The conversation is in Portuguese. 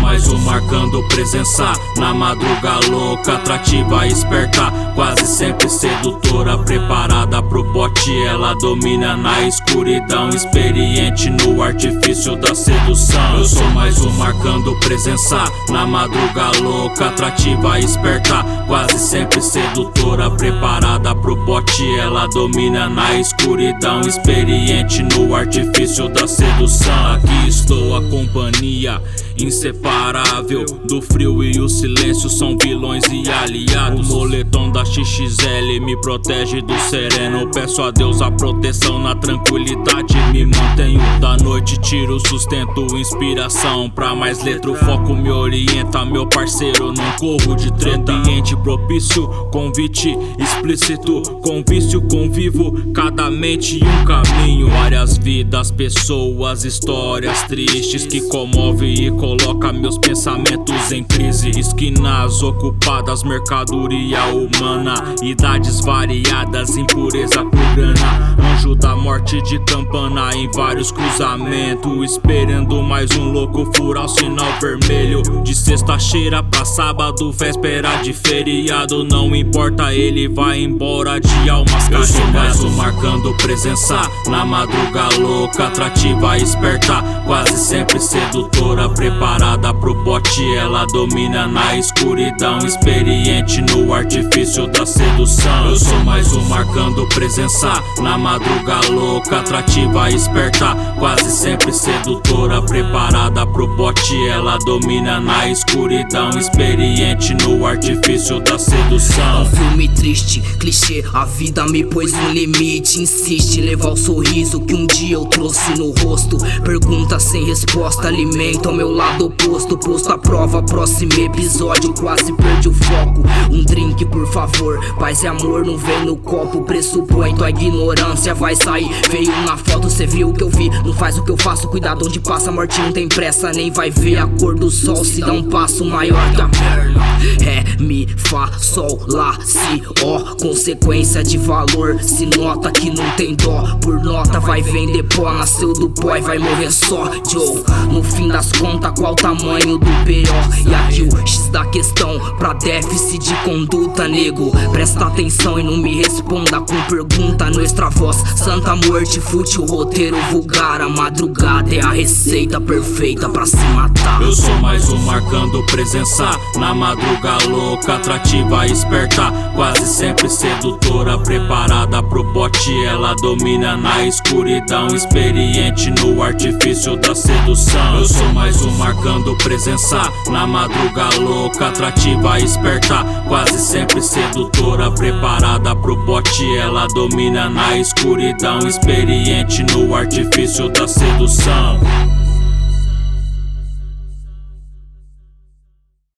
mais um marcando presença Na madruga louca, atrativa, esperta Quase sempre sedutora, preparada pro bote. Ela domina na escuridão, experiente no artifício da sedução. Eu sou mais um marcando presença Na madruga louca, atrativa, esperta Quase sempre sedutora, preparada pro bote. Ela domina na escuridão, experiente no artifício da sedução. Aqui estou a companhia inseparável do frio e o silêncio são vilões e aliados. O moletom da XXL me protege do sereno. Peço a Deus a proteção na tranquilidade. Me mantenho da noite, tiro sustento, inspiração. Pra mais letra, o foco me orienta. Meu parceiro, não corro de treta. Ambiente propício, convite explícito. Com vício, convivo, cada mente um caminho. Várias vidas, pessoas, histórias tristes que comovem e coloca meus pensamentos em crise. Esquinas ocupadas, mercadoria humana, idades variadas, impureza por grana. Anjo da morte de campana em vários cruzamentos. Esperando mais um louco furar o sinal vermelho. De sexta-feira pra sábado, véspera de feriado. Não importa, ele vai embora de almas carregadas. Eu sou mais um marcando presença na madruga louca, atrativa, esperta. Quase sempre sedutora, preparada preparada pro bote, ela domina na escuridão. Experiente no artifício da sedução. Eu sou mais um marcando presença na madruga louca, atrativa, esperta. Quase sempre sedutora, preparada pro bote, ela domina na escuridão. Experiente no artifício da sedução. Um filme triste, clichê, a vida me pôs um limite. Insiste levar o sorriso que um dia eu trouxe no rosto. Pergunta sem resposta, alimenta ao meu lado oposto, posto à prova. Próximo episódio, quase perdi o foco. Um drink, por favor. Paz e amor não vem no copo. Pressupõe tua ignorância, vai sair. Veio na foto, cê viu o que eu vi. Não faz o que eu faço, cuidado onde passa. Morte não tem pressa, nem vai ver a cor do sol. Se dá um passo maior que a perna. Fá, sol, lá, si, ó. Consequência de valor. Se nota que não tem dó. Por nota vai vender pó. Nasceu do e vai morrer só. Joe, no fim das contas qual o tamanho do pior. E aqui o X da questão pra déficit de conduta, nego. Presta atenção e não me responda com pergunta. Nuestra voz, santa morte, fútil, roteiro vulgar. A madrugada é a receita perfeita pra se matar. Eu sou mais um marcando presença na madruga louca, atrativa, esperta. Quase sempre sedutora, preparada pro bote. Ela domina na escuridão, experiente no artifício da sedução. Eu sou mais um marcando presença na madruga louca, atrativa, esperta, quase sempre sedutora, preparada pro bote, ela domina na escuridão, experiente no artifício da sedução.